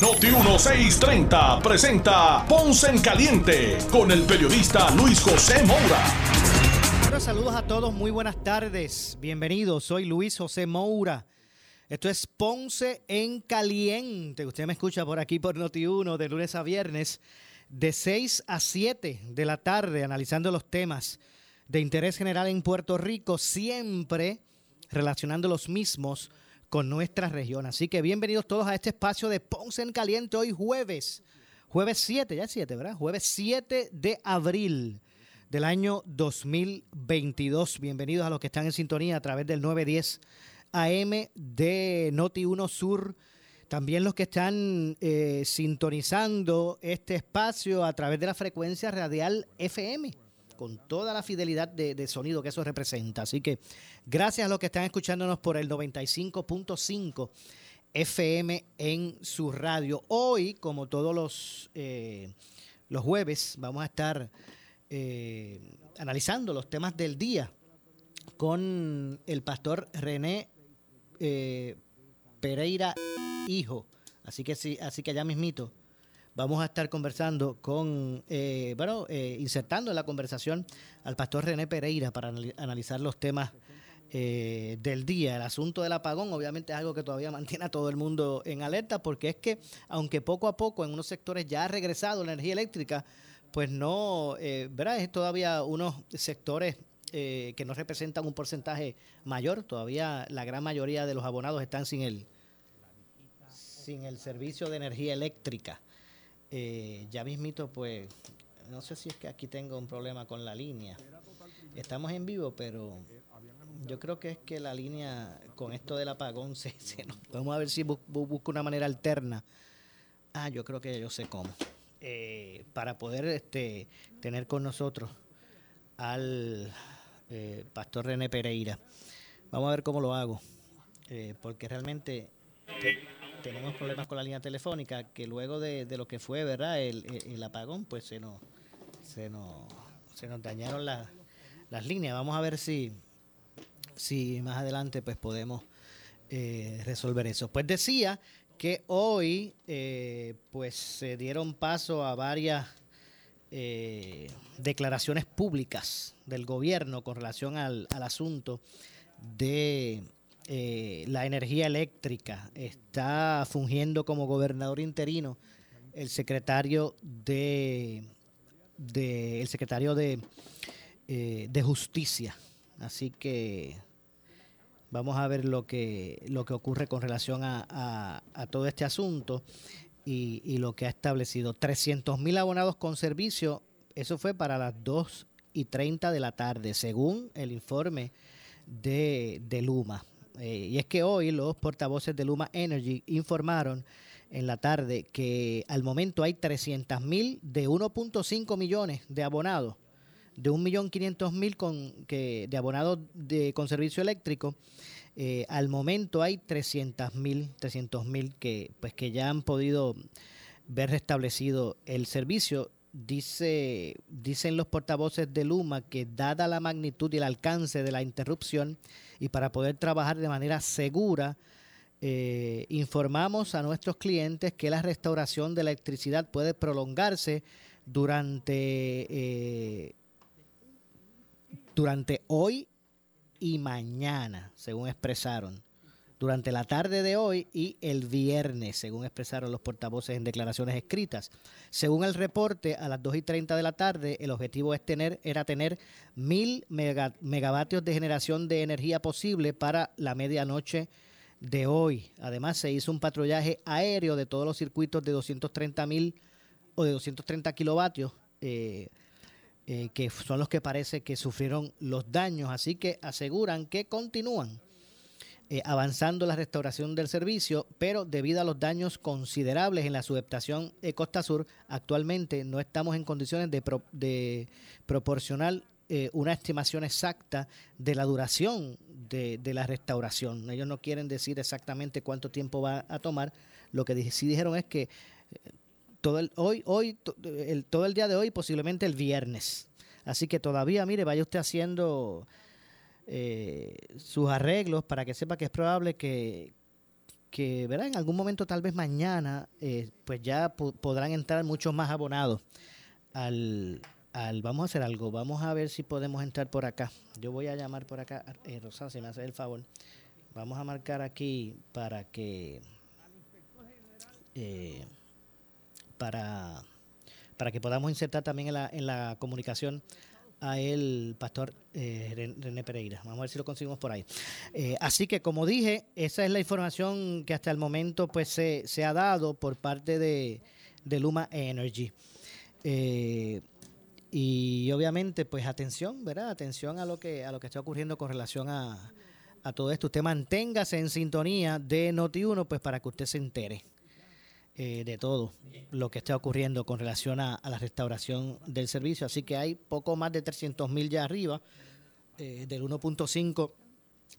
Noti 1630 presenta Ponce en Caliente con el periodista Luis José Moura. saludos a todos, muy buenas tardes. Bienvenidos, soy Luis José Moura. Esto es Ponce en Caliente. Usted me escucha por aquí por Noti 1 de lunes a viernes de 6 a 7 de la tarde analizando los temas de interés general en Puerto Rico, siempre relacionando los mismos con nuestra región. Así que bienvenidos todos a este espacio de Ponce en Caliente hoy jueves, jueves 7, ya es 7, ¿verdad? Jueves 7 de abril del año 2022. Bienvenidos a los que están en sintonía a través del 910 AM de Noti 1 Sur también los que están eh, sintonizando este espacio a través de la frecuencia radial FM, con toda la fidelidad de, sonido que eso representa. Así que gracias a los que están escuchándonos por el 95.5 FM en su radio. Hoy, como todos los, eh, los jueves, vamos a estar eh, analizando los temas del día con el pastor René Pereira hijo. Así que sí, así que ya mismito vamos a estar conversando con, eh, bueno, eh, insertando en la conversación al pastor René Pereira para analizar los temas eh, del día. El asunto del apagón obviamente es algo que todavía mantiene a todo el mundo en alerta porque es que aunque poco a poco en unos sectores ya ha regresado la energía eléctrica, pues no, ¿verdad? Es todavía unos sectores que no representan un porcentaje mayor. Todavía la gran mayoría de los abonados están sin el sin el servicio de energía eléctrica. Eh, ya mismito, pues, no sé si es que aquí tengo un problema con la línea. Estamos en vivo, pero yo creo que es que la línea con esto del apagón se, vamos a ver si busco una manera alterna. Ah, yo creo que yo sé cómo. Eh, para poder este, tener con nosotros al eh, pastor René Pereira. Vamos a ver cómo lo hago, porque realmente tenemos problemas con la línea telefónica, que luego de, lo que fue, ¿verdad? El, apagón, pues se nos, se nos, se nos dañaron las líneas. Vamos a ver si, si más adelante pues podemos eh, resolver eso. Pues decía que hoy eh, pues se dieron paso a varias eh, declaraciones públicas del gobierno con relación al, al asunto de eh, la energía eléctrica. Está fungiendo como gobernador interino el secretario de, el secretario de, eh, de justicia. Así que vamos a ver lo que, lo que ocurre con relación a, todo este asunto y, y, lo que ha establecido. 300 mil abonados con servicio, eso fue para las 2 y 30 de la tarde, según el informe de, de Luma. Eh, y es que hoy los portavoces de Luma Energy informaron en la tarde que al momento hay 300 mil de 1.5 millones de abonados, de 1.500.000 con, que, de abonados de, con servicio eléctrico. Eh, al momento hay 300 mil 300 que, pues, que ya han podido ver restablecido el servicio. Dice, dicen los portavoces de Luma que dada la magnitud y el alcance de la interrupción, y para poder trabajar de manera segura, eh, informamos a nuestros clientes que la restauración de electricidad puede prolongarse durante, eh, durante hoy y mañana, según expresaron durante la tarde de hoy y el viernes, según expresaron los portavoces en declaraciones escritas. Según el reporte, a las 2 y 30 de la tarde, el objetivo es tener, era tener mil megavatios de generación de energía posible para la medianoche de hoy. Además, se hizo un patrullaje aéreo de todos los circuitos de 230 mil o de 230 kilovatios. Eh, eh, que son los que parece que sufrieron los daños, así que aseguran que continúan eh, avanzando la restauración del servicio, pero debido a los daños considerables en la subestación Costa Sur, actualmente no estamos en condiciones de, proporcionar eh, una estimación exacta de la duración de, la restauración. Ellos no quieren decir exactamente cuánto tiempo va a tomar. Lo que sí dijeron es que eh, todo el, hoy, hoy, todo el día de hoy, posiblemente el viernes. Así que todavía, mire, vaya usted haciendo eh, sus arreglos para que sepa que es probable que, que ¿verdad? en algún momento, tal vez mañana, pues ya podrán entrar muchos más abonados al, vamos a hacer algo, vamos a ver si podemos entrar por acá. Yo voy a llamar por acá, eh, si me hace el favor. Vamos a marcar aquí para que eh, para, para que podamos insertar también en la, en la comunicación a el pastor eh, René Pereira. Vamos a ver si lo conseguimos por ahí. Eh, así que, como dije, esa es la información que hasta el momento pues se, se ha dado por parte de, de Luma Energy. Eh, y obviamente, pues atención, ¿verdad? Atención a lo que, a lo que está ocurriendo con relación a, a todo esto. Usted manténgase en sintonía de Noti1, pues para que usted se entere eh, de todo lo que está ocurriendo con relación a, la restauración del servicio. Así que hay poco más de 300 mil ya arriba eh, del 1.5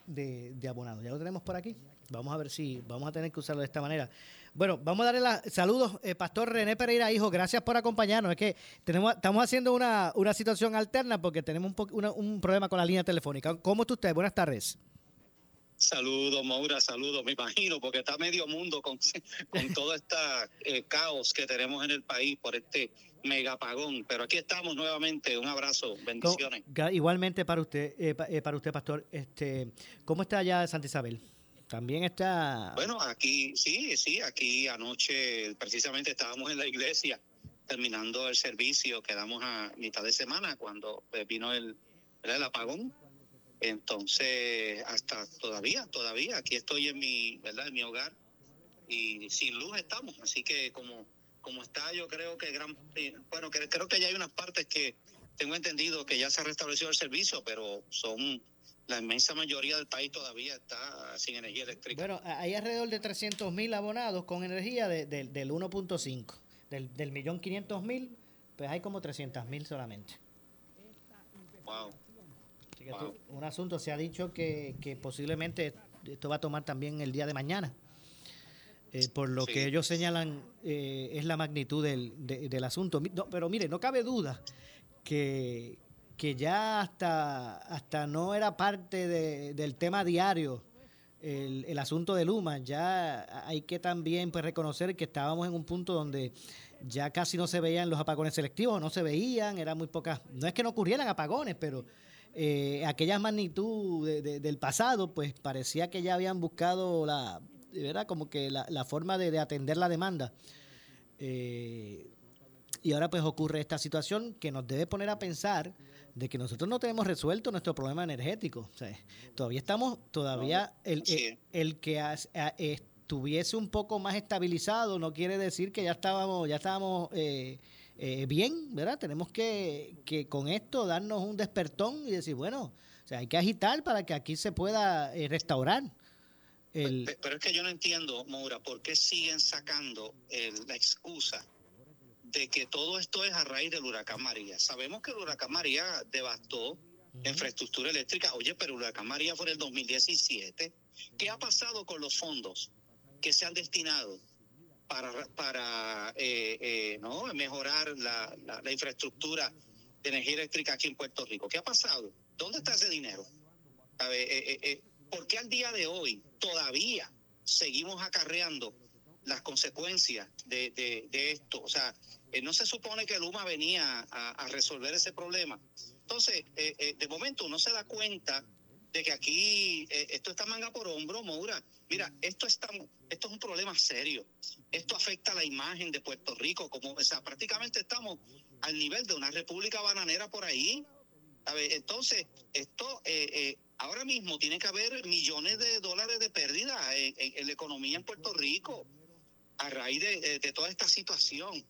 de, de abonados. Ya lo tenemos por aquí. Vamos a ver si vamos a tener que usarlo de esta manera. Bueno, vamos a darle la, saludos, eh, Pastor René Pereira, hijo, gracias por acompañarnos. Es que tenemos, estamos haciendo una, situación alterna porque tenemos un, un problema con la línea telefónica. ¿Cómo está usted? Buenas tardes. Saludos, Maura, saludos, me imagino, porque está medio mundo con, con todo este caos que tenemos en el país por este megapagón. Pero aquí estamos nuevamente. Un abrazo, bendiciones. igualmente para usted, eh, para usted, Pastor. Este, ¿Cómo está allá Santa Isabel? También está... Bueno, aquí, sí, sí, aquí anoche precisamente estábamos en la iglesia terminando el servicio, quedamos a mitad de semana cuando pues, vino el, el apagón. Entonces, hasta todavía, todavía, aquí estoy en mi, ¿verdad? En mi hogar y sin luz estamos. Así que como, como está, yo creo que gran, eh, bueno, creo que ya hay unas partes que tengo entendido que ya se ha restablecido el servicio, pero son la inmensa mayoría del país todavía está sin energía eléctrica. Bueno, hay alrededor de 300 mil abonados con energía del 1.5. Del, del millón 500 mil, pues hay como 300 mil solamente. Wow. Un asunto, se ha dicho que, posiblemente esto va a tomar también el día de mañana. Eh, por lo que ellos señalan eh, es la magnitud del, del asunto. pero mire, no cabe duda que, que ya hasta, hasta no era parte del tema diario el, asunto de Luma. Ya hay que también pues, reconocer que estábamos en un punto donde ya casi no se veían los apagones selectivos, no se veían, eran muy pocas. No es que no ocurrieran apagones, pero eh, aquella magnitud del pasado, pues parecía que ya habían buscado la, ¿verdad? Como que la, forma de, atender la demanda. Eh, y ahora pues ocurre esta situación que nos debe poner a pensar de que nosotros no tenemos resuelto nuestro problema energético. todavía estamos, todavía el, el, que estuviese un poco más estabilizado no quiere decir que ya estábamos, ya estábamos eh, eh, bien, ¿verdad? Tenemos que, que con esto darnos un despertón y decir, bueno, o sea, hay que agitar para que aquí se pueda eh, restaurar. El... Pero, es que yo no entiendo, Moura, ¿por qué siguen sacando la excusa de que todo esto es a raíz del huracán María. Sabemos que el huracán María devastó infraestructura eléctrica. Oye, pero el huracán María fue en el 2017. ¿Qué ha pasado con los fondos que se han destinado para, para eh, eh, ¿no? mejorar la, la, infraestructura de energía eléctrica aquí en Puerto Rico? ¿Qué ha pasado? ¿Dónde está ese dinero? Eh, ¿Por qué al día de hoy todavía seguimos acarreando las consecuencias de, de, esto. O sea, eh, no se supone que Luma venía a, resolver ese problema. Entonces, eh, eh, de momento uno se da cuenta de que aquí esto está manga por hombro, Moura. Mira, esto, está, esto es un problema serio. Esto afecta la imagen de Puerto Rico. Como, o sea, prácticamente estamos al nivel de una república bananera por ahí. entonces, esto ahora mismo tiene que haber millones de dólares de pérdida en la economía en Puerto Rico a raíz de, toda esta situación.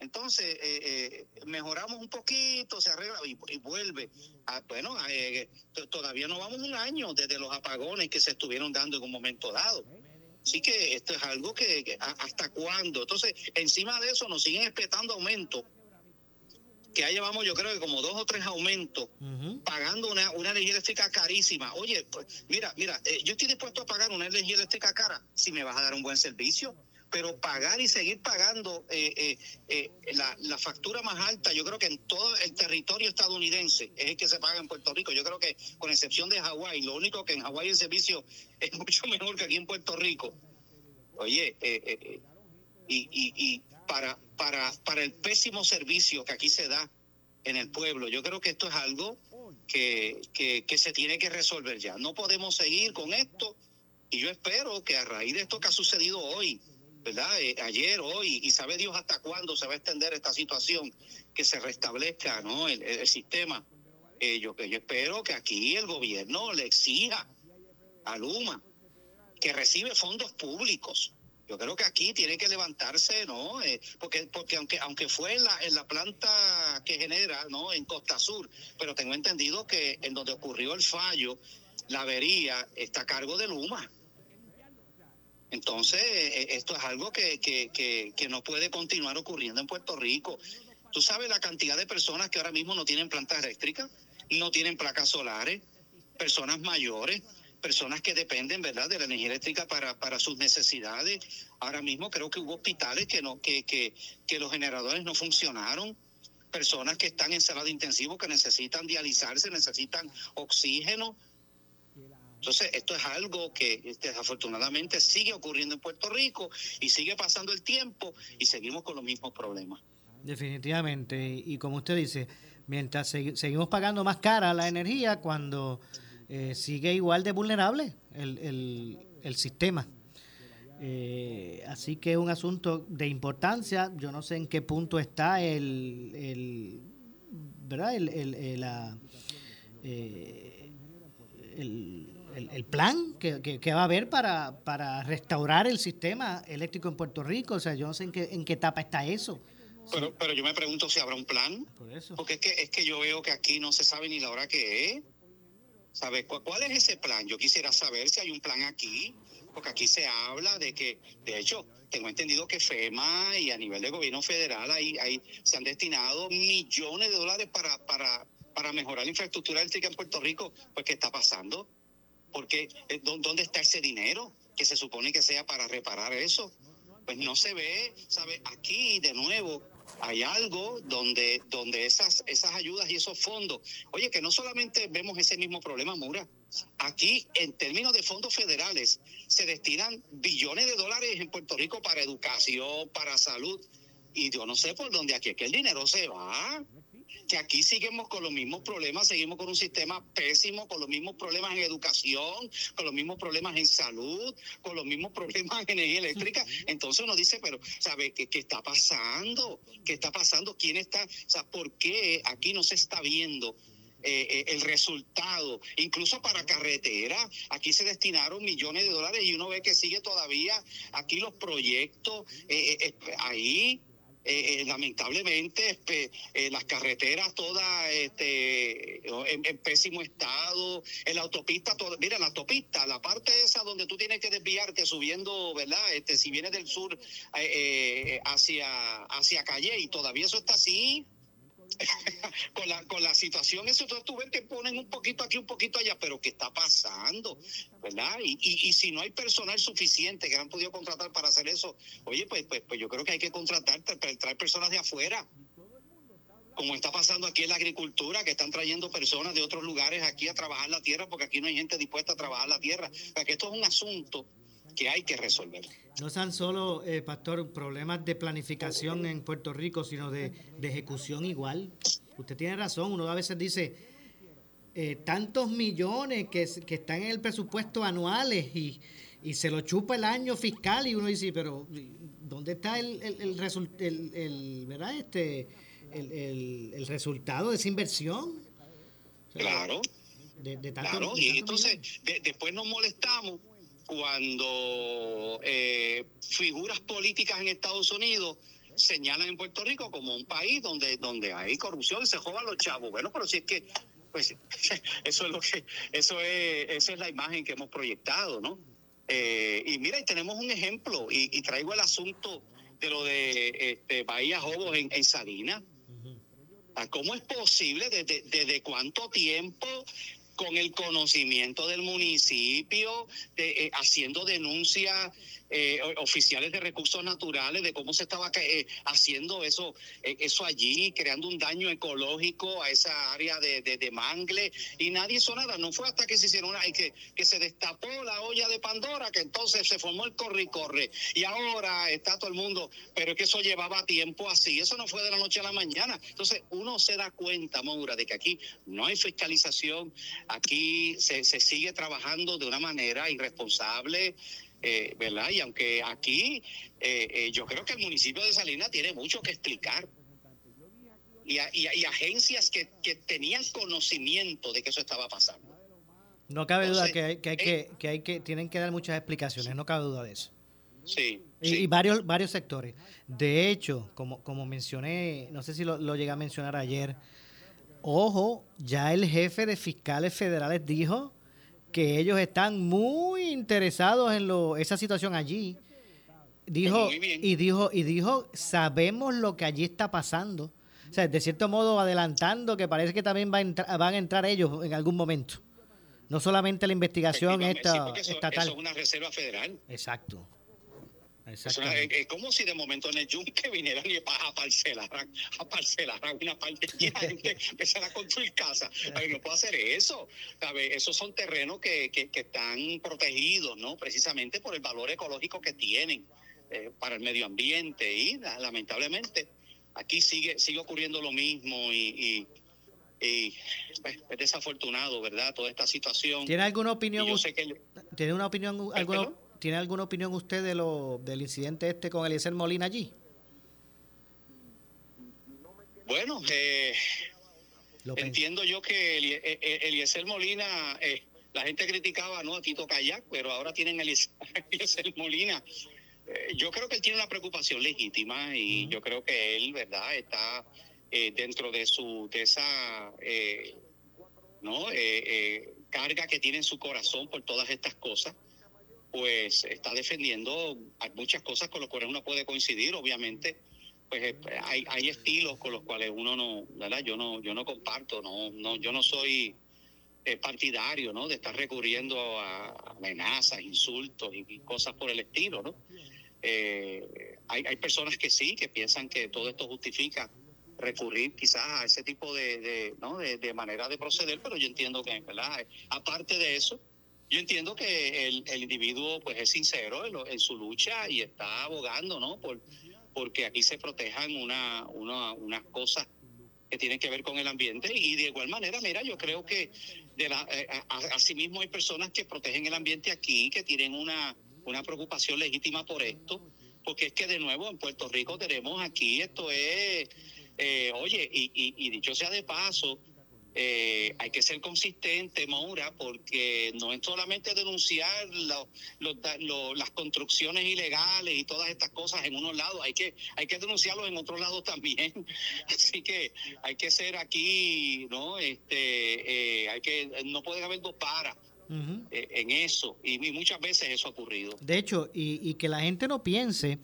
Entonces, eh, eh, mejoramos un poquito, se arregla y, vuelve. A, bueno, eh, todavía no vamos un año desde los apagones que se estuvieron dando en un momento dado. Así que esto es algo que, hasta cuándo. Entonces, encima de eso nos siguen esperando aumentos que ya llevamos yo creo que como dos o tres aumentos pagando una, una energía eléctrica carísima. Oye, pues, mira, mira, yo estoy dispuesto a pagar una energía eléctrica cara si me vas a dar un buen servicio pero pagar y seguir pagando eh, eh, eh, la, la, factura más alta, yo creo que en todo el territorio estadounidense es el que se paga en Puerto Rico. Yo creo que con excepción de Hawái, lo único que en Hawái el servicio es mucho mejor que aquí en Puerto Rico. Oye, y, y, y para, para, para el pésimo servicio que aquí se da en el pueblo, yo creo que esto es algo que, que, que se tiene que resolver ya. No podemos seguir con esto. Y yo espero que a raíz de esto que ha sucedido hoy, ¿verdad? Eh, ayer, hoy, y sabe Dios hasta cuándo se va a extender esta situación, que se restablezca, ¿no? El, sistema. Eh, yo, yo espero que aquí el gobierno le exija a Luma que recibe fondos públicos. Yo creo que aquí tiene que levantarse, ¿no? Eh, porque porque aunque aunque fue en la, en la planta que genera, ¿no? En Costa Sur, pero tengo entendido que en donde ocurrió el fallo, la avería está a cargo de Luma. Entonces, eh, esto es algo que, que, que, no puede continuar ocurriendo en Puerto Rico. Tú sabes la cantidad de personas que ahora mismo no tienen plantas eléctricas, no tienen placas solares, personas mayores, personas que dependen, ¿verdad?, de la energía eléctrica para, para sus necesidades. Ahora mismo creo que hubo hospitales que no que, que, que los generadores no funcionaron, personas que están en sala de intensivo que necesitan dializarse, necesitan oxígeno. Entonces, esto es algo que este, desafortunadamente sigue ocurriendo en Puerto Rico y sigue pasando el tiempo y seguimos con los mismos problemas. Definitivamente. Y como usted dice, mientras seguimos pagando más cara la energía, cuando eh, sigue igual de vulnerable el, el, sistema. Eh, así que es un asunto de importancia. Yo no sé en qué punto está el, el ¿verdad? El, el, eh, el el, plan que, que, va a haber para, para restaurar el sistema eléctrico en Puerto Rico. O sea, yo no sé en qué, en qué etapa está eso. Pero, pero yo me pregunto si habrá un plan. Por eso. Porque es que, es que yo veo que aquí no se sabe ni la hora que es. ¿Sabes cuál es ese plan? Yo quisiera saber si hay un plan aquí, porque aquí se habla de que, de hecho, tengo entendido que FEMA y a nivel de gobierno federal ahí, ahí se han destinado millones de dólares para, para, para mejorar la infraestructura eléctrica en Puerto Rico. Pues, ¿qué está pasando? Porque eh, ¿dónde está ese dinero que se supone que sea para reparar eso? Pues no se ve, ¿sabe? Aquí de nuevo hay algo donde, donde esas, esas ayudas y esos fondos, oye, que no solamente vemos ese mismo problema, Mura, aquí en términos de fondos federales se destinan billones de dólares en Puerto Rico para educación, para salud, y yo no sé por dónde aquí es que el dinero se va que aquí seguimos con los mismos problemas, seguimos con un sistema pésimo, con los mismos problemas en educación, con los mismos problemas en salud, con los mismos problemas en energía eléctrica. Entonces uno dice, pero, ¿sabe qué, qué está pasando? ¿Qué está pasando? ¿Quién está? O sea, ¿por qué aquí no se está viendo eh, eh, el resultado, incluso para carretera. Aquí se destinaron millones de dólares y uno ve que sigue todavía aquí los proyectos eh, ahí eh, eh, lamentablemente este, eh, las carreteras todas este, en, pésimo estado, en la autopista, toda, mira, la autopista, la parte esa donde tú tienes que desviarte subiendo, ¿verdad? Este, si vienes del sur hacia, hacia Calle y todavía eso está así. con, la, con la situación, eso tú ves que ponen un poquito aquí, un poquito allá, pero ¿qué está pasando? ¿Verdad? Y, y, si no hay personal suficiente que han podido contratar para hacer eso, oye, pues, pues, pues yo creo que hay que contratar, traer personas de afuera como está pasando aquí en la agricultura, que están trayendo personas de otros lugares aquí a trabajar la tierra, porque aquí no hay gente dispuesta a trabajar la tierra. Que esto es un asunto que hay que resolver. No sean solo, eh, Pastor, problemas de planificación en Puerto Rico, sino de, ejecución igual. Usted tiene razón, uno a veces dice, eh, tantos millones que, que, están en el presupuesto anuales y, y, se lo chupa el año fiscal y uno dice, pero ¿dónde está el, el, el, el ¿verdad? Este, el, resultado de esa inversión? claro. claro, y entonces después nos molestamos cuando eh, figuras políticas en Estados Unidos señalan en Puerto Rico como un país donde, donde hay corrupción y se jodan los chavos. Bueno, pero si es que, pues, eso es lo que, eso es, esa es la imagen que hemos proyectado, ¿no? Eh, y mira, tenemos un ejemplo, y, traigo el asunto de lo de este, Bahía Jobos en, en Salinas. Ah, ¿Cómo es posible? ¿Desde, desde cuánto tiempo con el conocimiento del municipio, de, eh, haciendo denuncias eh, oficiales de recursos naturales de cómo se estaba eh, haciendo eso, eh, eso allí, creando un daño ecológico a esa área de, de, mangle y nadie hizo nada. No fue hasta que se hicieron una, que, que se destapó la olla de Pandora que entonces se formó el corre y corre. Y ahora está todo el mundo, pero es que eso llevaba tiempo así, eso no fue de la noche a la mañana. Entonces uno se da cuenta, Maura, de que aquí no hay fiscalización, aquí se, se sigue trabajando de una manera irresponsable. Eh, ¿verdad? Y aunque aquí eh, eh, yo creo que el municipio de Salinas tiene mucho que explicar. Y, y, agencias que, que, tenían conocimiento de que eso estaba pasando. No cabe duda que hay, que, hay que, que, hay que tienen que dar muchas explicaciones, no cabe duda de eso. Sí. Y, varios, varios sectores. De hecho, como, como mencioné, no sé si lo, lo llegué a mencionar ayer, ojo, ya el jefe de fiscales federales dijo que ellos están muy interesados en lo, esa situación allí. Dijo, y dijo, y dijo, sabemos lo que allí está pasando. O sea, de cierto modo adelantando que parece que también va a van a entrar ellos en algún momento. No solamente la investigación esta, estatal. Eso es una reserva federal. Exacto. Es, como si de momento en el yunque vinieran y a parcelar, a parcelar a una parte y la gente empezara a construir casas. no puedo hacer eso. Esos son terrenos que, que, están protegidos, ¿no? Precisamente por el valor ecológico que tienen eh, para el medio ambiente. Y lamentablemente aquí sigue, sigue ocurriendo lo mismo y, y pues, es desafortunado, ¿verdad? Toda esta situación. ¿Tiene alguna opinión? ¿Tiene una opinión? Alguna, ¿Tiene alguna opinión usted de lo, del incidente este con Eliezer Molina allí? Bueno, eh, entiendo yo que eh, eh, Eliezer Molina, la gente criticaba ¿no? a Tito Kayak, pero ahora tienen a Eliezer Molina. yo creo que él tiene una preocupación legítima y yo creo que él, ¿verdad?, está dentro de su de esa no carga que tiene en su corazón por todas estas cosas pues está defendiendo muchas cosas con las cuales uno puede coincidir, obviamente, pues eh, hay, hay estilos con los cuales uno no, ¿verdad? Yo no, yo no comparto, no, no, yo no soy eh, partidario, ¿no? De estar recurriendo a amenazas, insultos y, cosas por el estilo, ¿no? Eh, hay, hay personas que sí, que piensan que todo esto justifica recurrir quizás a ese tipo de, de, ¿no? de, de manera de proceder, pero yo entiendo que, ¿verdad? Aparte de eso, yo entiendo que el, individuo pues es sincero en, su lucha y está abogando, ¿no? Por, porque aquí se protejan una, una, unas cosas que tienen que ver con el ambiente y de igual manera, mira, yo creo que de la, eh, asimismo hay personas que protegen el ambiente aquí, que tienen una, una preocupación legítima por esto, porque es que de nuevo en Puerto Rico tenemos aquí, esto es, eh, oye, y, y, y dicho sea de paso, eh, hay que ser consistente, Maura, porque no es solamente denunciar las construcciones ilegales y todas estas cosas en unos lados, hay que hay que denunciarlos en otros lados también. Así que hay que ser aquí, ¿no? Este, eh, hay que no puede haber dos paras. Eh, en eso y, muchas veces eso ha ocurrido. De hecho, y, y que la gente no piense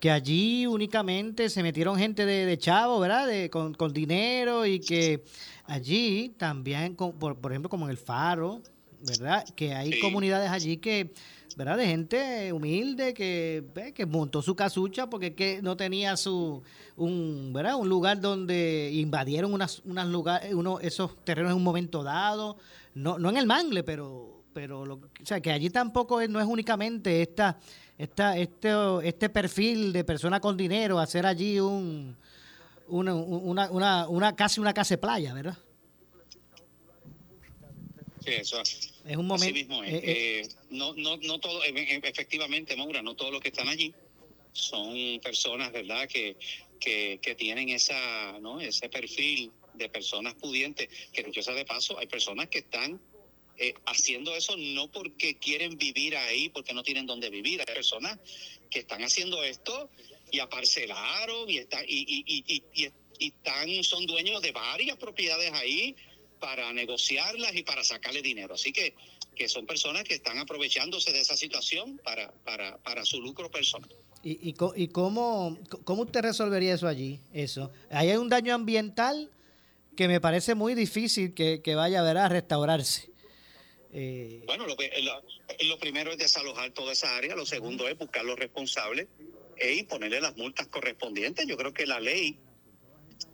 que allí únicamente se metieron gente de, de chavo, ¿verdad? De, con, con dinero y que allí también, por, por ejemplo, como en el Faro, ¿verdad? Que hay comunidades allí que, ¿verdad? De gente humilde que, que montó su casucha porque que no tenía su, un, ¿verdad? Un lugar donde invadieron unas, unas lugares, uno, esos terrenos en un momento dado, no, no en el mangle, pero, pero, lo, o sea, que allí tampoco es, no es únicamente esta, esta, este, este perfil de persona con dinero, hacer allí un una, una, una, una casi una casa de playa, ¿verdad? Sí, eso es un momento. Mismo eh, eh, no, no, no todo, efectivamente, Maura, no todos los que están allí son personas, ¿verdad?, que, que, que tienen esa, ¿no? ese perfil de personas pudientes, que dicho sea de paso, hay personas que están eh, haciendo eso no porque quieren vivir ahí, porque no tienen dónde vivir, hay personas que están haciendo esto y aparcelaron y, está, y, y, están, son dueños de varias propiedades ahí para negociarlas y para sacarle dinero. Así que, son personas que están aprovechándose de esa situación para, para, para su lucro personal. ¿Y, y, y cómo, cómo usted resolvería eso allí? Eso. Ahí hay un daño ambiental que me parece muy difícil que, que vaya a, ver a restaurarse. Eh, bueno, lo, lo, primero es desalojar toda esa área, lo segundo es buscar los responsables e y ponerle las multas correspondientes. Yo creo que la ley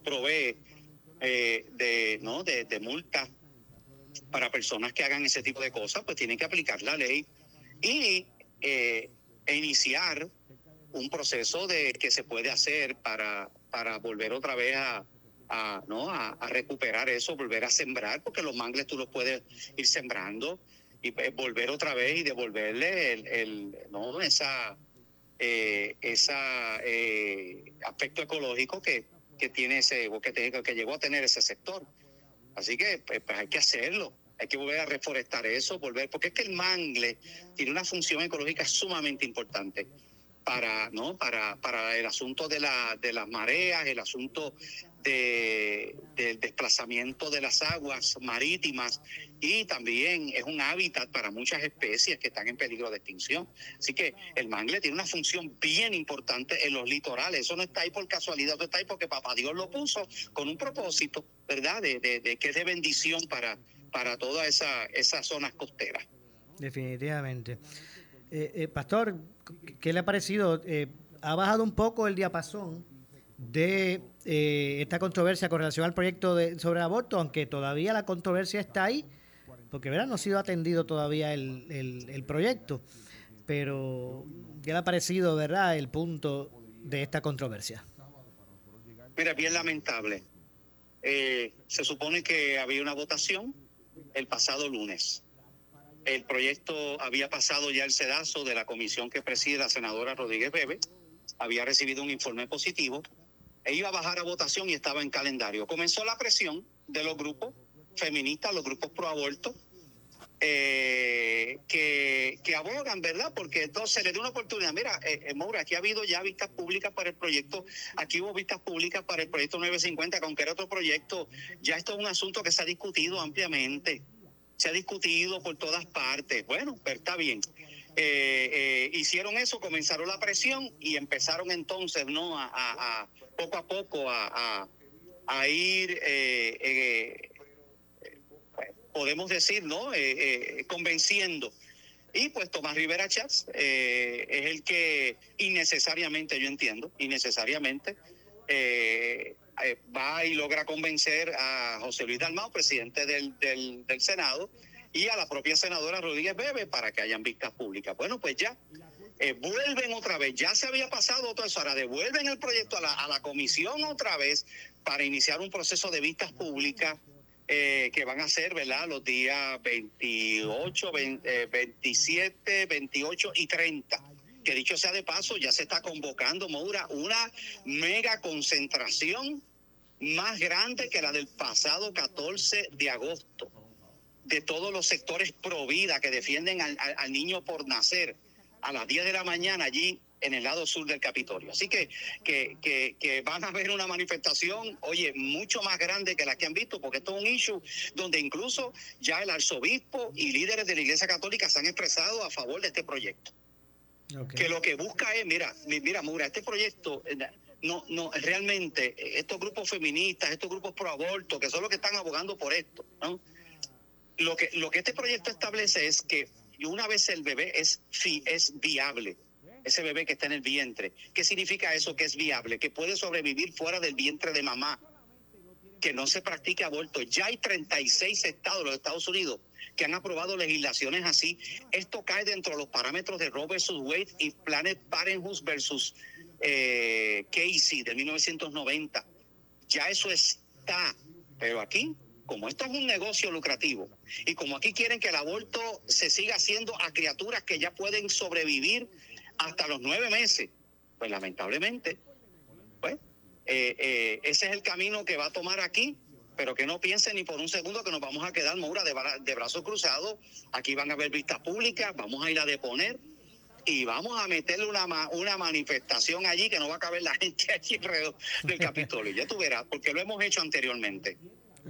provee eh, de, ¿no? de, multas para personas que hagan ese tipo de cosas, pues tienen que aplicar la ley y eh, e iniciar un proceso de que se puede hacer para, para volver otra vez a, a, ¿no? A, recuperar eso, volver a sembrar, porque los mangles tú los puedes ir sembrando y pues, volver otra vez y devolverle el, el ¿no? esa, eh, esa eh, aspecto ecológico que, que tiene ese, que, que llegó a tener ese sector. Así que pues, pues, hay que hacerlo. Hay que volver a reforestar eso, volver, porque es que el mangle tiene una función ecológica sumamente importante para, ¿no? para, para el asunto de, la, de las mareas, el asunto de, del desplazamiento de las aguas marítimas y también es un hábitat para muchas especies que están en peligro de extinción. Así que el mangle tiene una función bien importante en los litorales. Eso no está ahí por casualidad, eso está ahí porque papá Dios lo puso con un propósito, ¿verdad? De, que es de bendición para, para todas esa, esas zonas costeras. Definitivamente. Eh, eh, pastor, ¿qué le ha parecido? Eh, ha bajado un poco el diapasón de eh, esta controversia con relación al proyecto de, sobre aborto, aunque todavía la controversia está ahí, porque ¿verdad? no ha sido atendido todavía el, el, proyecto. Pero, ¿qué le ha parecido verdad, el punto de esta controversia? Mira, bien lamentable. Eh, se supone que había una votación el pasado lunes. El proyecto había pasado ya el sedazo de la comisión que preside la senadora Rodríguez Bebe, había recibido un informe positivo e iba a bajar a votación y estaba en calendario. Comenzó la presión de los grupos feministas, los grupos pro aborto, eh, que, abogan, ¿verdad? Porque entonces le dio una oportunidad. Mira, eh, eh Maura, aquí ha habido ya vistas públicas para el proyecto, aquí hubo vistas públicas para el proyecto 950, que aunque era otro proyecto, ya esto es un asunto que se ha discutido ampliamente, se ha discutido por todas partes. Bueno, pero está bien. Eh, hicieron eso, comenzaron la presión y empezaron entonces, ¿no? A, poco a poco a, a ir, eh, podemos decir, ¿no? convenciendo. Y pues Tomás Rivera Chats es el que innecesariamente, yo entiendo, innecesariamente va y logra convencer a José Luis Dalmao, presidente del, del, del Senado, y a la propia senadora Rodríguez Bebe para que hayan vistas públicas. Bueno, pues ya eh, vuelven otra vez, ya se había pasado todo eso, ahora devuelven el proyecto a la, a la comisión otra vez para iniciar un proceso de vistas públicas eh, que van a ser, ¿verdad?, los días 28, 27, 28 y 30 que dicho sea de paso, ya se está convocando, Moura, una mega concentración más grande que la del pasado 14 de agosto de todos los sectores pro vida que defienden al, niño por nacer a las 10 de la mañana allí en el lado sur del Capitolio. Así que, que, que, van a ver una manifestación, oye, mucho más grande que la que han visto, porque esto es un issue donde incluso ya el arzobispo y líderes de la Iglesia Católica se han expresado a favor de este proyecto. Que lo que busca es, mira, mira, Mura, este proyecto eh, no, no, realmente estos grupos feministas, estos grupos pro aborto, que son los que están abogando por esto, ¿no? Lo que, lo que este proyecto establece es que una vez el bebé es, es viable, ese bebé que está en el vientre, ¿qué significa eso que es viable? Que puede sobrevivir fuera del vientre de mamá, que no se practique aborto. Ya hay 36 estados los Estados Unidos que han aprobado legislaciones así. Esto cae dentro de los parámetros de Roe versus Wade y Planet Parenthood versus eh, Casey de 1990. Ya eso está. Pero aquí como esto es un negocio lucrativo y como aquí quieren que el aborto se siga haciendo a criaturas que ya pueden sobrevivir hasta los nueve meses, pues lamentablemente, pues eh, eh, ese es el camino que va a tomar aquí, pero que no piensen ni por un segundo que nos vamos a quedar Moura de, de brazos cruzados, aquí van a haber vistas públicas, vamos a ir a deponer y vamos a meterle una, una manifestación allí que no va a caber la gente allí alrededor del Capitolio. Ya tú verás, porque lo hemos hecho anteriormente.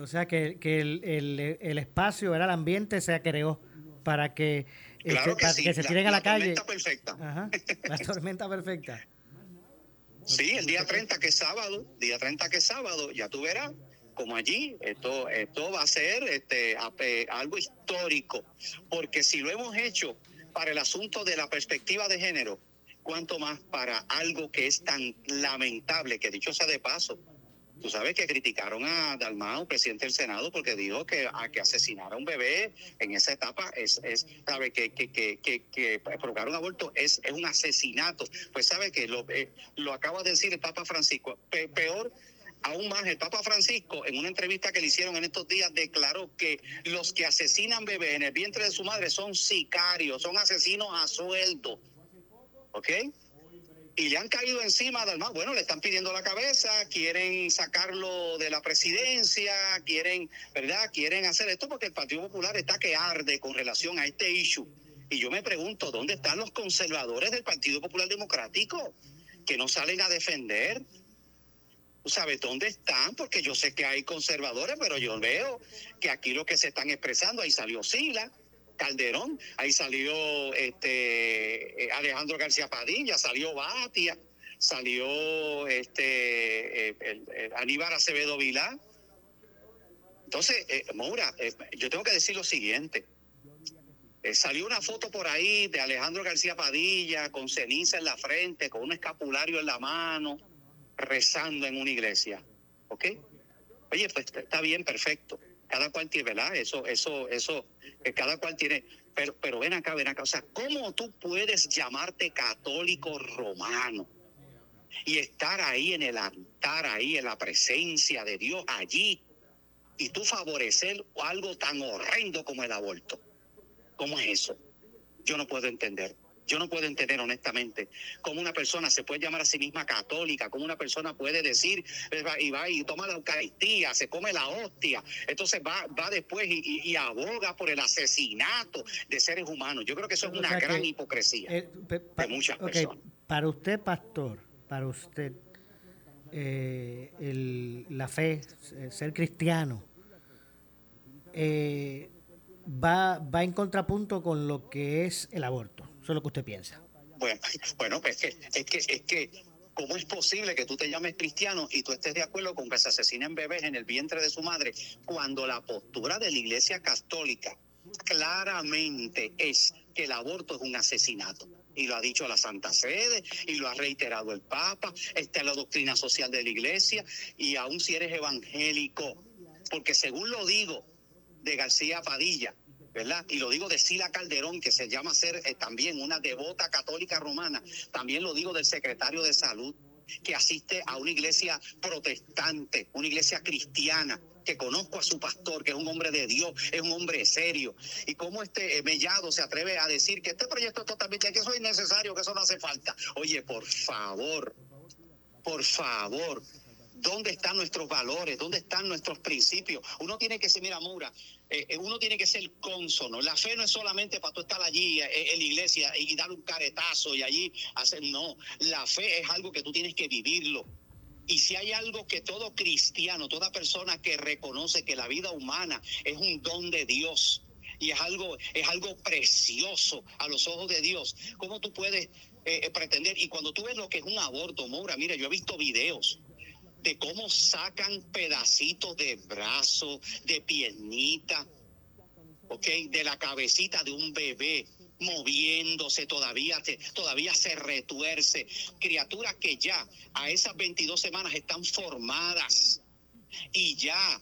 O sea que, que el, el, espacio, era el ambiente se creó para que, este, que, se tiren a la, calle. La tormenta perfecta. la tormenta perfecta. Sí, el día 30 que es sábado, día 30 que es sábado, ya tú verás como allí, esto, esto va a ser este, algo histórico, porque si lo hemos hecho para el asunto de la perspectiva de género, cuanto más para algo que es tan lamentable, que dicho sea de paso, Tú sabes que criticaron a Dalmau, presidente del Senado, porque dijo que a que asesinar a un bebé en esa etapa es, es sabe que, que, que, que, provocar un aborto es, es un asesinato. Pues sabe que lo, eh, lo acaba de decir el Papa Francisco. peor aún más, el Papa Francisco, en una entrevista que le hicieron en estos días, declaró que los que asesinan bebés en el vientre de su madre son sicarios, son asesinos a sueldo. ¿Ok? Y le han caído encima del más. Bueno, le están pidiendo la cabeza, quieren sacarlo de la presidencia, quieren, ¿verdad? Quieren hacer esto porque el Partido Popular está que arde con relación a este issue. Y yo me pregunto, ¿dónde están los conservadores del Partido Popular Democrático que no salen a defender? ¿Tú sabes dónde están? Porque yo sé que hay conservadores, pero yo veo que aquí lo que se están expresando, ahí salió Sila, Calderón, ahí salió este eh, Alejandro García Padilla, salió Batia, salió este eh, Aníbal Acevedo Vilá. Entonces, eh, Moura, yo tengo que decir lo siguiente. salió una foto por ahí de Alejandro García Padilla con ceniza en la frente, con un escapulario en la mano, rezando en una iglesia. ¿Ok? Oye, pues está bien, perfecto cada cual tiene, ¿verdad? Eso, eso, eso, eh, cada cual tiene, pero, pero ven acá, ven acá, o sea, ¿cómo tú puedes llamarte católico romano y estar ahí en el altar, ahí en la presencia de Dios, allí, y tú favorecer algo tan horrendo como el aborto? ¿Cómo es eso? Yo no puedo entender. Yo no puedo entender honestamente cómo una persona se puede llamar a sí misma católica, cómo una persona puede decir y va y toma la Eucaristía, se come la hostia, entonces va, va después y, aboga por el asesinato de seres humanos. Yo creo que eso es una gran hipocresía eh, de muchas personas. Para usted, pastor, para usted, eh, la fe, ser cristiano, eh, va, va en contrapunto con lo que es el aborto. Eso es lo que usted piensa. Bueno, pues es que, es que, es que ¿Cómo es posible que tú te llames cristiano y tú estés de acuerdo con que se asesinen bebés en el vientre de su madre cuando la postura de la Iglesia Católica claramente es que el aborto es un asesinato? Y lo ha dicho la Santa Sede y lo ha reiterado el Papa, está en la doctrina social de la Iglesia y aún si eres evangélico, porque según lo digo de García Padilla, ¿verdad? Y lo digo de Sila Calderón, que se llama ser eh, también una devota católica romana. También lo digo del secretario de salud, que asiste a una iglesia protestante, una iglesia cristiana que conozco a su pastor, que es un hombre de Dios, es un hombre serio. Y cómo este eh, Mellado se atreve a decir que este proyecto es totalmente, que eso es innecesario, que eso no hace falta. Oye, por favor, por favor, ¿Dónde están nuestros valores? ¿Dónde están nuestros principios? Uno tiene que ser, mira, Mura, eh, eh, uno tiene que ser consono. La fe no es solamente para tú estar allí eh, en la iglesia y dar un caretazo y allí hacer, no. La fe es algo que tú tienes que vivirlo. Y si hay algo que todo cristiano, toda persona que reconoce que la vida humana es un don de Dios y es algo, es algo precioso a los ojos de Dios, ¿cómo tú puedes pretender? Y cuando tú ves lo que es un aborto, Mora, mira, yo he visto videos de cómo sacan pedacitos de brazo, de piernita, ¿ok? De la cabecita de un bebé moviéndose, todavía, todavía se retuerce. Criaturas que ya a esas 22 semanas están formadas y ya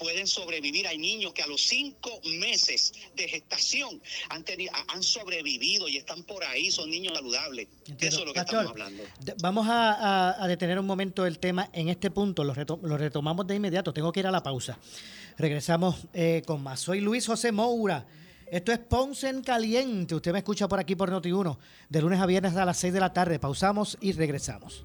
pueden sobrevivir. Hay niños que a los cinco meses de gestación han, tenido, han sobrevivido y están por ahí, son niños saludables. Eso es lo que estamos hablando. Vamos a, detener un momento el tema en este punto, lo, retomamos de inmediato, tengo que ir a la pausa. Regresamos eh, con más. Soy Luis José Moura. Esto es Ponce en Caliente. Usted me escucha por aquí por Noti1, de lunes a viernes a las 6 de la tarde. Pausamos y regresamos.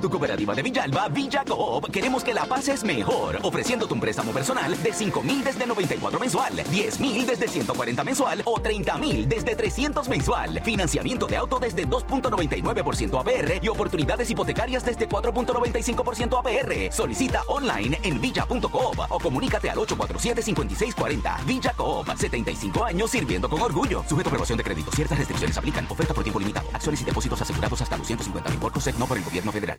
Tu cooperativa de Villalba, Villa Coop, queremos que la pases mejor, ofreciéndote un préstamo personal de 5 mil desde 94 mensual, 10 mil desde 140 mensual o 30 mil desde 300 mensual. Financiamiento de auto desde 2.99% APR y oportunidades hipotecarias desde 4.95% APR. Solicita online en villa.coop o comunícate al 847-5640. Villa Coop, 75 años sirviendo con orgullo. Sujeto a aprobación de crédito. Ciertas restricciones aplican. Oferta por tiempo limitado. Acciones y depósitos asegurados hasta los 150 mil por COSEC, por el gobierno federal.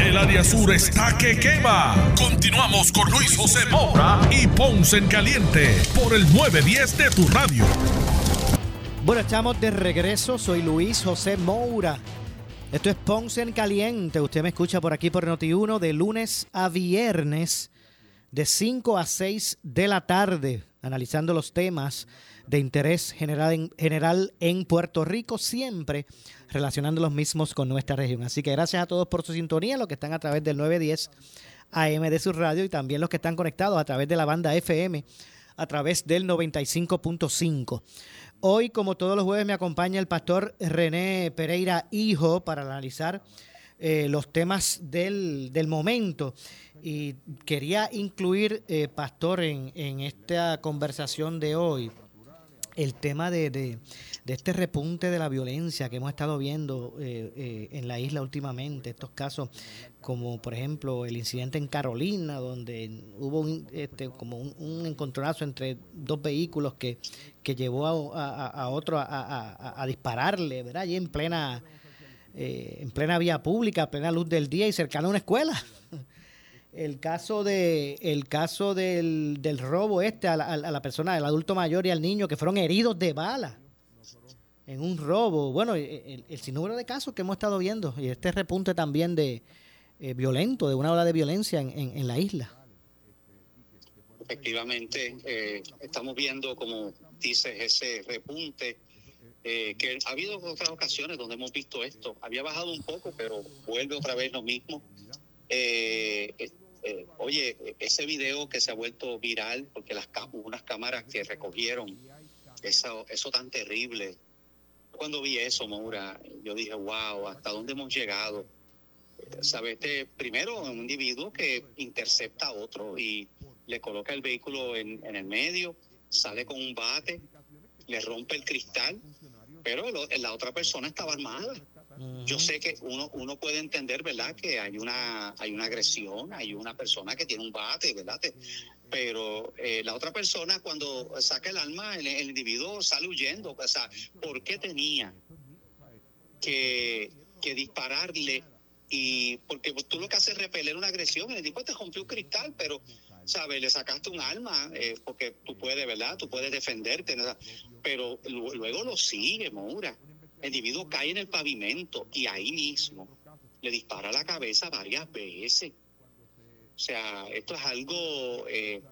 El área sur está que quema. Continuamos con Luis José Moura y Ponce en Caliente por el 910 de tu radio. Bueno, estamos de regreso. Soy Luis José Moura. Esto es Ponce en Caliente. Usted me escucha por aquí por Noti1 de lunes a viernes de 5 a 6 de la tarde, analizando los temas de interés general en, general en Puerto Rico, siempre relacionando los mismos con nuestra región. Así que gracias a todos por su sintonía, los que están a través del 910 AM de su radio y también los que están conectados a través de la banda FM a través del 95.5. Hoy, como todos los jueves, me acompaña el pastor René Pereira Hijo para analizar eh, los temas del, del, momento. Y quería incluir, eh, Pastor, en, en, esta conversación de hoy, el tema de, de, este repunte de la violencia que hemos estado viendo eh, en la isla últimamente, estos casos como por ejemplo el incidente en Carolina, donde hubo un, este, como un, encontronazo entre dos vehículos que, que llevó a, otro a, a, dispararle, ¿verdad? Allí en plena eh, en plena vía pública, a plena luz del día y cercano a una escuela. El caso de el caso del, del robo este a la, a la persona, al adulto mayor y al niño que fueron heridos de bala en un robo. Bueno, el, el, sinnúmero de casos que hemos estado viendo y este repunte también de eh, violento, de una ola de violencia en, en, en la isla. Efectivamente, eh, estamos viendo, como dices, ese repunte eh, que ha habido otras ocasiones donde hemos visto esto. Había bajado un poco, pero vuelve otra vez lo mismo. Eh, eh, oye, ese video que se ha vuelto viral, porque las unas cámaras que recogieron eso, eso tan terrible. Cuando vi eso, Maura, yo dije, wow, ¿hasta dónde hemos llegado? ¿Sabes? Este, primero, un individuo que intercepta a otro y le coloca el vehículo en el medio, sale con un bate, le rompe el cristal pero la otra persona estaba armada. Yo sé que uno uno puede entender, ¿verdad? Que hay una hay una agresión, hay una persona que tiene un bate, ¿verdad? Pero eh, la otra persona cuando saca el arma, el, individuo sale huyendo. O sea, ¿por qué tenía que, que dispararle? Y porque tú lo que haces es repeler una agresión. El tipo te rompió un cristal, pero ¿sabes? Le sacaste un arma, eh, porque tú puedes, ¿verdad? Tú puedes defenderte, pero luego lo sigue, Moura. El individuo cae en el pavimento y ahí mismo le dispara la cabeza varias veces. O sea, esto es algo eh,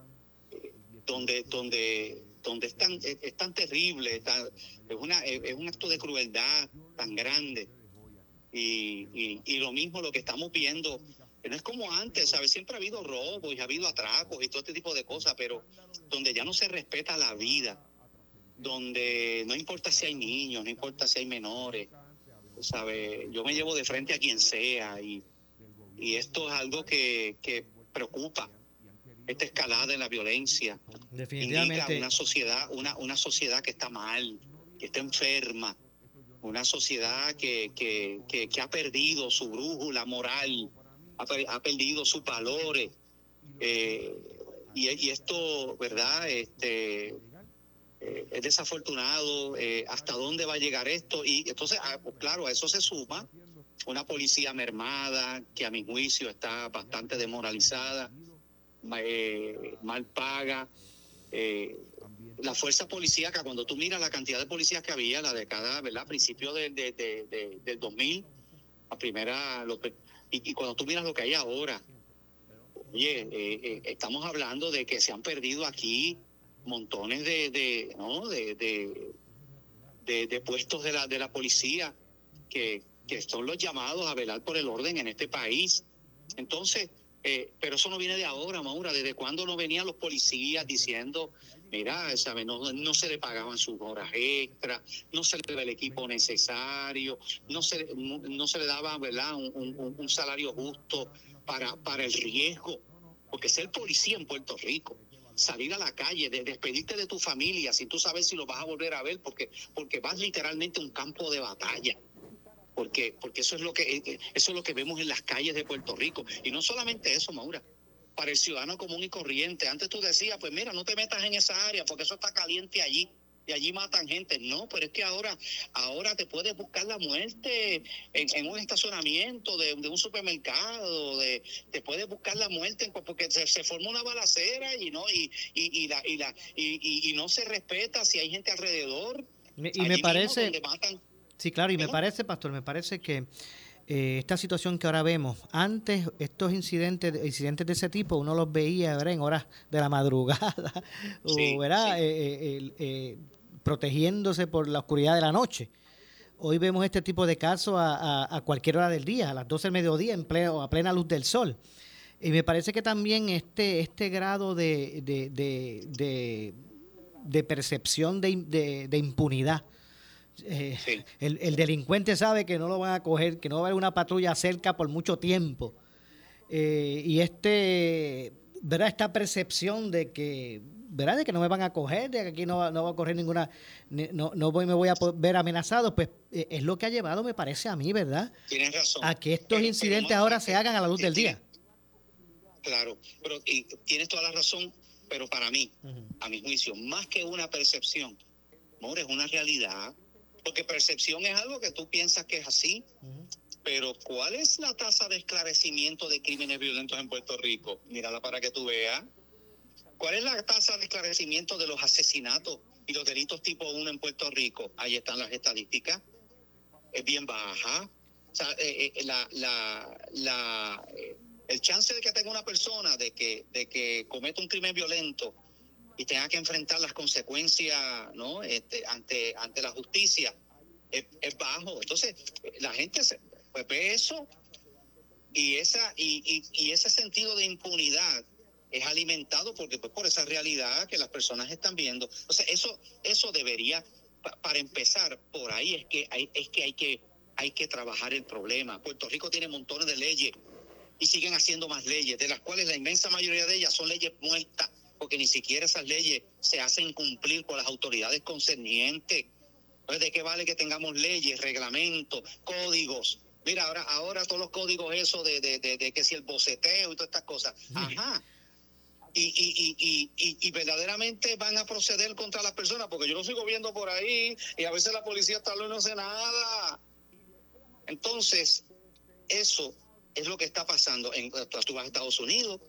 donde, donde, donde es tan, es, tan terrible, es, una, es un acto de crueldad tan grande. Y, y, y lo mismo lo que estamos viendo no es como antes, ¿sabes? Siempre ha habido robos y ha habido atracos y todo este tipo de cosas, pero donde ya no se respeta la vida, donde no importa si hay niños, no importa si hay menores, ¿sabes? Yo me llevo de frente a quien sea y, y esto es algo que, que preocupa, esta escalada en la violencia. Definitivamente. una sociedad, una, una sociedad que está mal, que está enferma, una sociedad que, que, que, que ha perdido su brújula moral ha, perdido sus valores. Eh, y, esto, ¿verdad? Este, eh, es desafortunado. Eh, ¿Hasta dónde va a llegar esto? Y entonces, ah, pues claro, a eso se suma una policía mermada que a mi juicio está bastante desmoralizada, mal paga. la fuerza policíaca, cuando tú miras la cantidad de policías que había, la de cada, ¿verdad? A principios de, del 2000, a primera, y, cuando tú miras lo que hay ahora, oye, eh, eh, estamos hablando de que se han perdido aquí montones de, ¿no? de, de, puestos de la, de la policía que, que son los llamados a velar por el orden en este país. Entonces, eh, pero eso no viene de ahora, Maura. ¿Desde cuándo no venían los policías diciendo mira, ¿sabe? No, no se le pagaban sus horas extras, no se le daba el equipo necesario, no se, no se le daba ¿verdad? Un, un, salario justo para, para el riesgo, porque ser policía en Puerto Rico, salir a la calle, de despedirte de tu familia sin tú sabes si lo vas a volver a ver, porque, porque vas literalmente a un campo de batalla. Porque porque eso es lo que eh, eso es lo que vemos en las calles de Puerto Rico. Y no solamente eso Maura. Para el ciudadano común y corriente. Antes tú decías, pues mira, no te metas en esa área porque eso está caliente allí y allí matan gente. No, pero es que ahora, ahora te puedes buscar la muerte en, un estacionamiento de, un supermercado, de, te puedes buscar la muerte porque se, se forma una balacera y no y, y, y la, y, la, y, no se respeta si hay gente alrededor. y me parece, sí, claro, y me parece, pastor, me parece que eh, esta situación que ahora vemos. Antes, estos incidentes, incidentes de ese tipo, uno los veía en horas de la madrugada, o eh, eh, protegiéndose por la oscuridad de la noche. Hoy vemos este tipo de casos a, cualquier hora del día, a las 12 del mediodía, en pleno, a plena luz del sol. Y me parece que también este, este grado de, de, de, de percepción de, impunidad eh, el, delincuente sabe que no lo van a coger, que no va a haber una patrulla cerca por mucho tiempo. Eh, y este, ¿verdad? esta percepción de que, ¿verdad? de que no me van a coger, de que aquí no, no va a correr ninguna, no, no voy, me voy a ver amenazado, pues eh, es lo que ha llevado, me parece a mí, ¿verdad? Tienes razón. A que estos incidentes ahora se hagan a la luz del día. Claro, pero y tienes toda la razón, pero para mí, a mi juicio, más que una percepción, amor, es una realidad, porque percepción es algo que tú piensas que es así, pero ¿cuál es la tasa de esclarecimiento de crímenes violentos en Puerto Rico? Mírala para que tú veas. ¿Cuál es la tasa de esclarecimiento de los asesinatos y los delitos tipo 1 en Puerto Rico? Ahí están las estadísticas. Es bien baja. O sea, eh, eh, la, la, la, eh, el chance de que tenga una persona de que, de que cometa un crimen violento y tenga que enfrentar las consecuencias ¿no? Este, ante, ante la justicia es, bajo. Entonces, la gente pues ve eso y, esa, y, y, ese sentido de impunidad es alimentado porque pues, por esa realidad que las personas están viendo. Entonces, eso, eso debería, para empezar, por ahí es que es que hay que hay que trabajar el problema. Puerto Rico tiene montones de leyes y siguen haciendo más leyes, de las cuales la inmensa mayoría de ellas son leyes muertas, porque ni siquiera esas leyes se hacen cumplir por las autoridades concernientes. Entonces, ¿de qué vale que tengamos leyes, reglamentos, códigos? Mira, ahora, ahora todos los códigos eso de, de, de, que si el boceteo y todas estas cosas. Ajá. Y, y, y, y, y verdaderamente van a proceder contra las personas, porque yo lo sigo viendo por ahí y a veces la policía está y no hace nada. Entonces, eso es lo que está pasando. En, tú vas a Estados Unidos,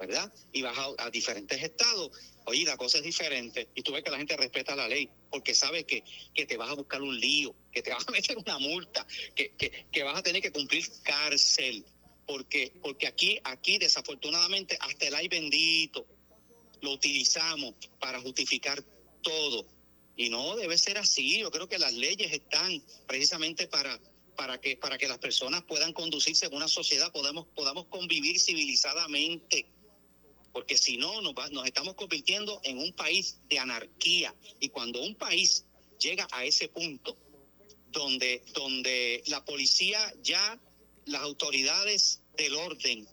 ¿verdad? Y vas a, diferentes estados. Oye, la cosa es diferente. Y tú ves que la gente respeta la ley, porque sabe que, que te vas a buscar un lío, que te vas a meter una multa, que, que, que vas a tener que cumplir cárcel. Porque, porque aquí, aquí, desafortunadamente, hasta el ay bendito lo utilizamos para justificar todo. Y no debe ser así. Yo creo que las leyes están precisamente para, para que, para que las personas puedan conducirse en una sociedad, podamos, podamos convivir civilizadamente. Porque si no, nos, nos estamos convirtiendo en un país de anarquía. Y cuando un país llega a ese punto donde, donde la policía ya, las autoridades del orden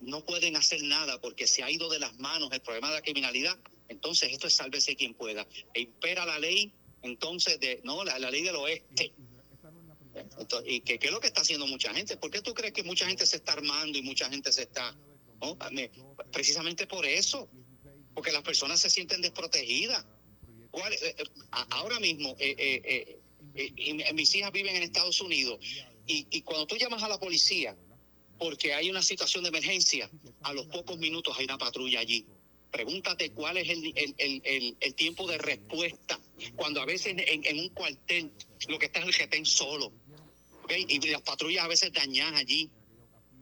no pueden hacer nada porque se ha ido de las manos el problema de la criminalidad, entonces esto es sálvese quien pueda. E impera la ley, entonces, de no la, ley del oeste ¿Y qué, es lo que está haciendo mucha gente? ¿Por qué tú crees que mucha gente se está armando y mucha gente se está... Precisamente por eso, porque las personas se sienten desprotegidas. ¿Cuál, eh, eh, ahora mismo, eh, mis hijas viven en Estados Unidos y, y cuando tú llamas a la policía porque hay una situación de emergencia, a los pocos minutos hay una patrulla allí. Pregúntate cuál es el, el, el, el tiempo de respuesta cuando a veces en, un cuartel lo que está es el retén solo y las patrullas a veces dañan allí.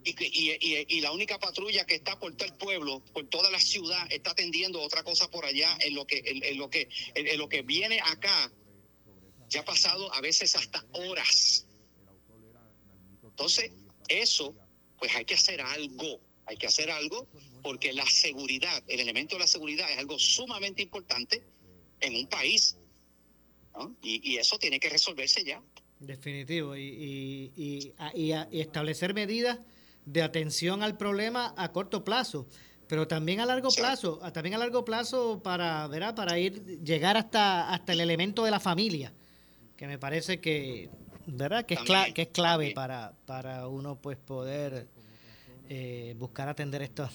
Y, y, y, la única patrulla que está por todo el pueblo, por toda la ciudad, está atendiendo otra cosa por allá en lo que, en, lo que, en, lo que viene acá. Ya ha pasado a veces hasta horas. Entonces, eso, pues hay que hacer algo, hay que hacer algo, porque la seguridad, el elemento de la seguridad es algo sumamente importante en un país. Y, y eso tiene que resolverse ya. Definitivo. Y, y, y, establecer medidas de atención al problema a corto plazo, pero también a largo plazo, también a largo plazo para, ¿verdad? para ir llegar hasta, hasta el elemento de la familia, que me parece que, ¿verdad? que es clave, que es clave para, para uno pues poder eh, buscar atender estos,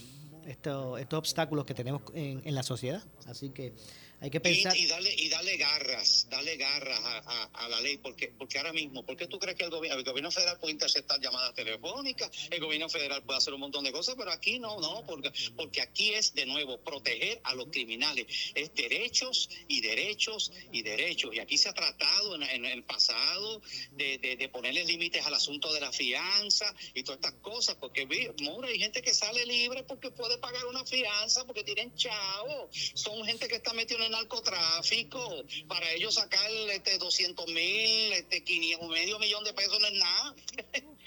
estos, estos obstáculos que tenemos en, en la sociedad. Así que hay que pensar. Y, darle, y darle garras, darle garras a, la ley, porque, porque ahora mismo, ¿por qué tú crees que el gobierno, el gobierno federal puede interceptar llamadas telefónicas? El gobierno federal puede hacer un montón de cosas, pero aquí no, no, porque, porque aquí es de nuevo proteger a los criminales. Es derechos y derechos y derechos. Y aquí se ha tratado en, el pasado de, de, ponerle límites al asunto de la fianza y todas estas cosas, porque Mora, hay gente que sale libre porque puede pagar una fianza, porque tienen chavo. Son gente que está metida en narcotráfico. Para ellos sacar este 200 mil, este 500, medio millón de pesos no es nada.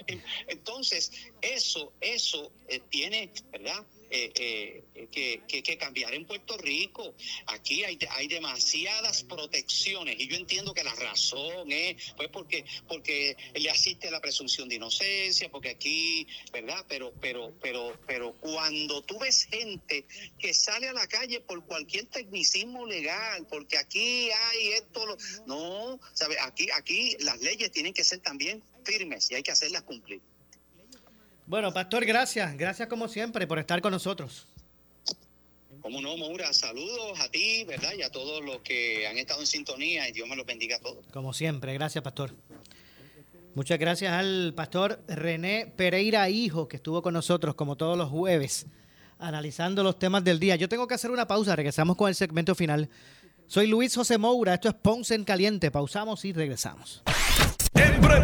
Entonces, eso, eso eh, tiene, ¿verdad? Eh, eh, que, que, cambiar en Puerto Rico. Aquí hay, hay demasiadas protecciones y yo entiendo que la razón es pues porque porque le asiste la presunción de inocencia, porque aquí, ¿verdad? Pero pero pero pero cuando tú ves gente que sale a la calle por cualquier tecnicismo legal, porque aquí hay esto, no, ¿sabe? Aquí aquí las leyes tienen que ser también firmes y hay que hacerlas cumplir. Bueno, Pastor, gracias. Gracias como siempre por estar con nosotros. Como no, Maura, saludos a ti, ¿verdad? Y a todos los que han estado en sintonía y Dios me los bendiga a todos. Como siempre, gracias, Pastor. Muchas gracias al pastor René Pereira Hijo, que estuvo con nosotros como todos los jueves, analizando los temas del día. Yo tengo que hacer una pausa, regresamos con el segmento final. Soy Luis José Moura, esto es Ponce en Caliente. Pausamos y regresamos.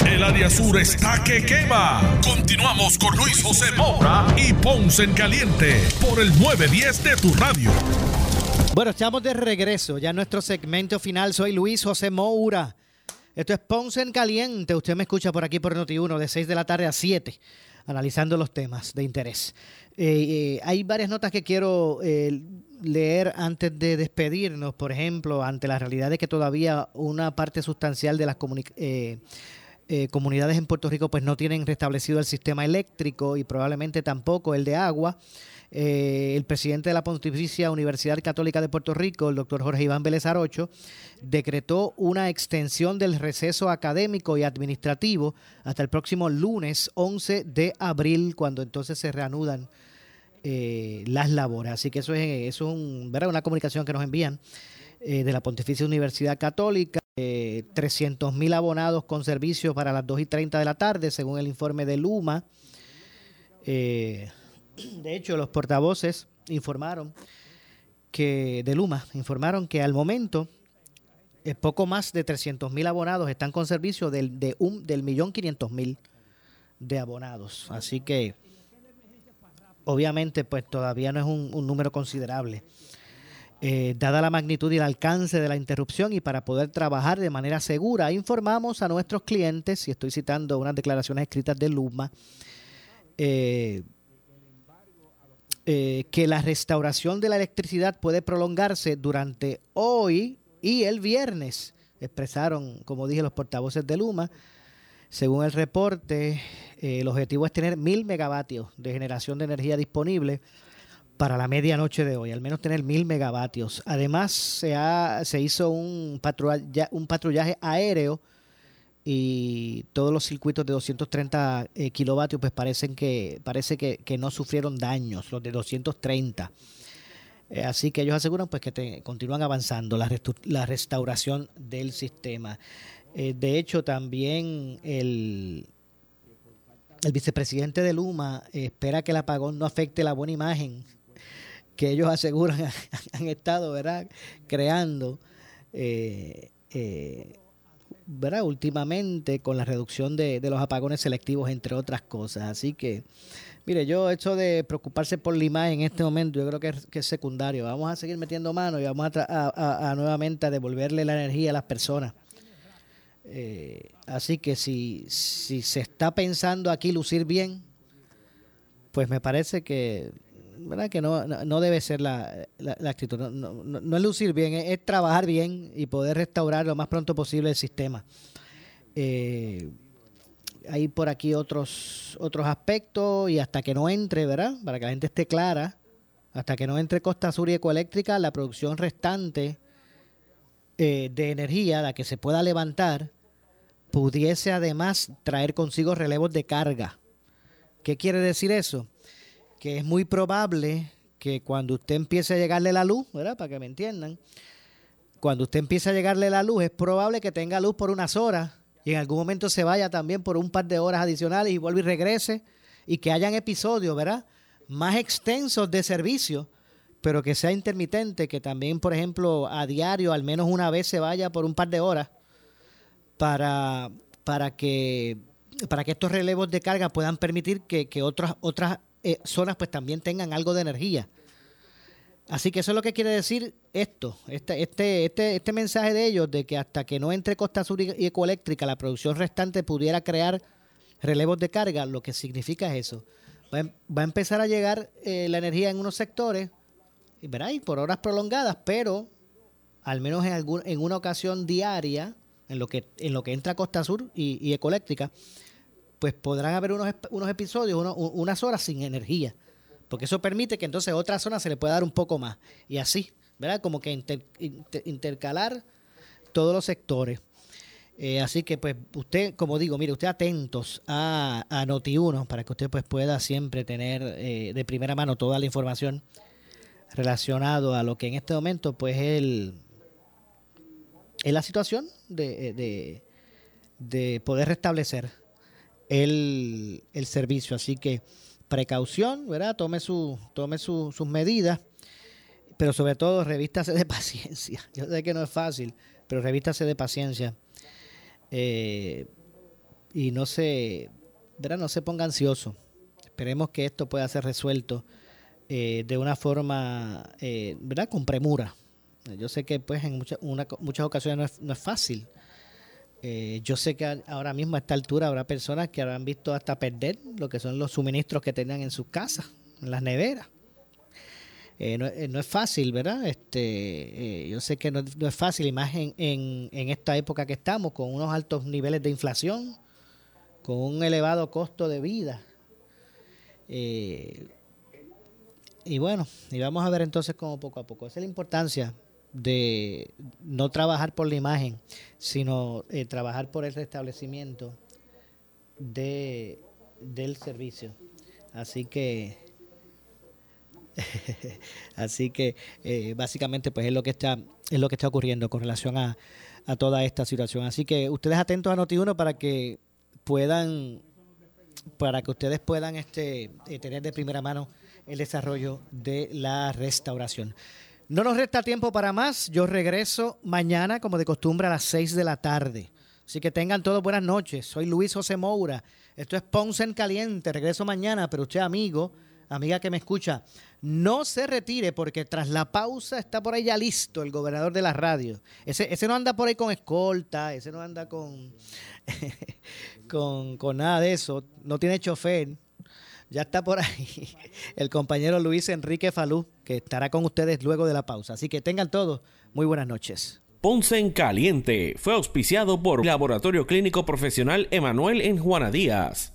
El área sur está que quema. Continuamos con Luis José Moura y Ponce en Caliente por el 910 de tu radio. Bueno, estamos de regreso. Ya en nuestro segmento final. Soy Luis José Moura. Esto es Ponce en Caliente. Usted me escucha por aquí por Noti1 de 6 de la tarde a 7, analizando los temas de interés. Eh, eh, hay varias notas que quiero eh, leer antes de despedirnos. Por ejemplo, ante la realidad de que todavía una parte sustancial de las comunicaciones eh, comunidades en Puerto Rico pues no tienen restablecido el sistema eléctrico y probablemente tampoco el de agua. Eh, el presidente de la Pontificia Universidad Católica de Puerto Rico, el doctor Jorge Iván Vélez Arocho, decretó una extensión del receso académico y administrativo hasta el próximo lunes 11 de abril, cuando entonces se reanudan eh, las labores. Así que eso es, eso es un, una comunicación que nos envían de la Pontificia Universidad Católica eh, 300 mil abonados con servicio para las 2 y 30 de la tarde, según el informe de Luma. Eh, de hecho, los portavoces informaron que de Luma informaron que al momento es poco más de 300 mil abonados están con servicio del, de un, del millón 500 mil de abonados. Así que obviamente pues todavía no es un número considerable. Eh, dada la magnitud y el alcance de la interrupción y para poder trabajar de manera segura, informamos a nuestros clientes, y estoy citando unas declaraciones escritas de Luma, eh, eh, que la restauración de la electricidad puede prolongarse durante hoy y el viernes, expresaron, como dije, los portavoces de Luma. Según el reporte, el objetivo es tener mil megavatios de generación de energía disponible para la medianoche de hoy, al menos tener mil megavatios. Además, se, ha, se hizo un, patrullaje, un patrullaje aéreo y todos los circuitos de 230 eh, kilovatios pues parecen que parece que, no sufrieron daños los de 230 eh, así que ellos aseguran pues que continúan avanzando la, la restauración del sistema eh, de hecho también el el vicepresidente de Luma espera que el apagón no afecte la buena imagen que ellos aseguran han estado ¿verdad? creando eh, eh, ¿verdad? últimamente con la reducción de, los apagones selectivos, entre otras cosas. Así que, mire, yo esto de preocuparse por Lima en este momento, yo creo que es, secundario. Vamos a seguir metiendo mano y vamos a, nuevamente a devolverle la energía a las personas. Eh, así que si, si se está pensando aquí lucir bien, pues me parece que ¿verdad? que no, no, debe ser la, la, actitud. No, no, no, es lucir bien, es, trabajar bien y poder restaurar lo más pronto posible el sistema. Eh, hay por aquí otros, otros aspectos y hasta que no entre, ¿verdad? Para que la gente esté clara, hasta que no entre Costa Sur y Ecoeléctrica, la producción restante eh, de energía, la que se pueda levantar, pudiese además traer consigo relevos de carga. ¿Qué quiere decir eso? Que es muy probable que cuando usted empiece a llegarle la luz, ¿verdad? Para que me entiendan, cuando usted empiece a llegarle la luz, es probable que tenga luz por unas horas y en algún momento se vaya también por un par de horas adicionales y vuelva y regrese y que hayan episodios, ¿verdad? Más extensos de servicio, pero que sea intermitente, que también, por ejemplo, a diario, al menos una vez se vaya por un par de horas para, para, que, para que estos relevos de carga puedan permitir que, otras, otras eh, zonas pues también tengan algo de energía. Así que eso es lo que quiere decir esto, este, este, este, este mensaje de ellos de que hasta que no entre Costa Sur y Ecoeléctrica la producción restante pudiera crear relevos de carga, lo que significa es eso. Va, em, a empezar a llegar eh, la energía en unos sectores, y, y por horas prolongadas, pero al menos en, algún, en una ocasión diaria, en lo que, en lo que entra Costa Sur y, Ecoeléctrica, pues podrán haber unos, unos episodios, unas horas sin energía porque eso permite que entonces otra zona se le pueda dar un poco más. Y así, ¿verdad? Como que intercalar todos los sectores. Eh, así que pues usted, como digo, mire, usted atentos a, a Noti1 para que usted pues pueda siempre tener eh, de primera mano toda la información relacionado a lo que en este momento pues el, es la situación de, de, de poder restablecer el, el servicio. Así que precaución, ¿verdad? Tome, su, tome sus medidas, pero sobre todo revístase de paciencia. Yo sé que no es fácil, pero revístase de paciencia. Eh, y no se, ¿verdad? No se ponga ansioso. Esperemos que esto pueda ser resuelto eh, de una forma, eh, ¿verdad? Con premura. Yo sé que pues en muchas, muchas ocasiones no es, no es fácil eh, yo sé que ahora mismo a esta altura habrá personas que habrán visto hasta perder lo que son los suministros que tenían en sus casas, en las neveras. Eh, eh, no, es fácil, ¿verdad? Este, yo sé que no, es fácil, y más en, en, esta época que estamos, con unos altos niveles de inflación, con un elevado costo de vida. y bueno, y vamos a ver entonces cómo poco a poco. Esa es la importancia de no trabajar por la imagen, sino eh, trabajar por el restablecimiento de, del servicio. Así que, así que eh, básicamente pues es lo que está es lo que está ocurriendo con relación a, a toda esta situación. Así que ustedes atentos a Noti1 para que puedan para que ustedes puedan este, eh, tener de primera mano el desarrollo de la restauración. No nos resta tiempo para más. Yo regreso mañana, como de costumbre, a las 6 de la tarde. Así que tengan todos buenas noches. Soy Luis José Moura. Esto es Ponce en Caliente. Regreso mañana, pero usted, amigo, amiga que me escucha, no se retire porque tras la pausa está por ahí ya listo el gobernador de la radio. Ese, ese no anda por ahí con escolta, ese no anda con, con, con nada de eso. No tiene chofer. Ya está por ahí el compañero Luis Enrique Falú, que estará con ustedes luego de la pausa. Así que tengan todos muy buenas noches. Ponce en Caliente fue auspiciado por Laboratorio Clínico Profesional Emanuel en Juana Díaz.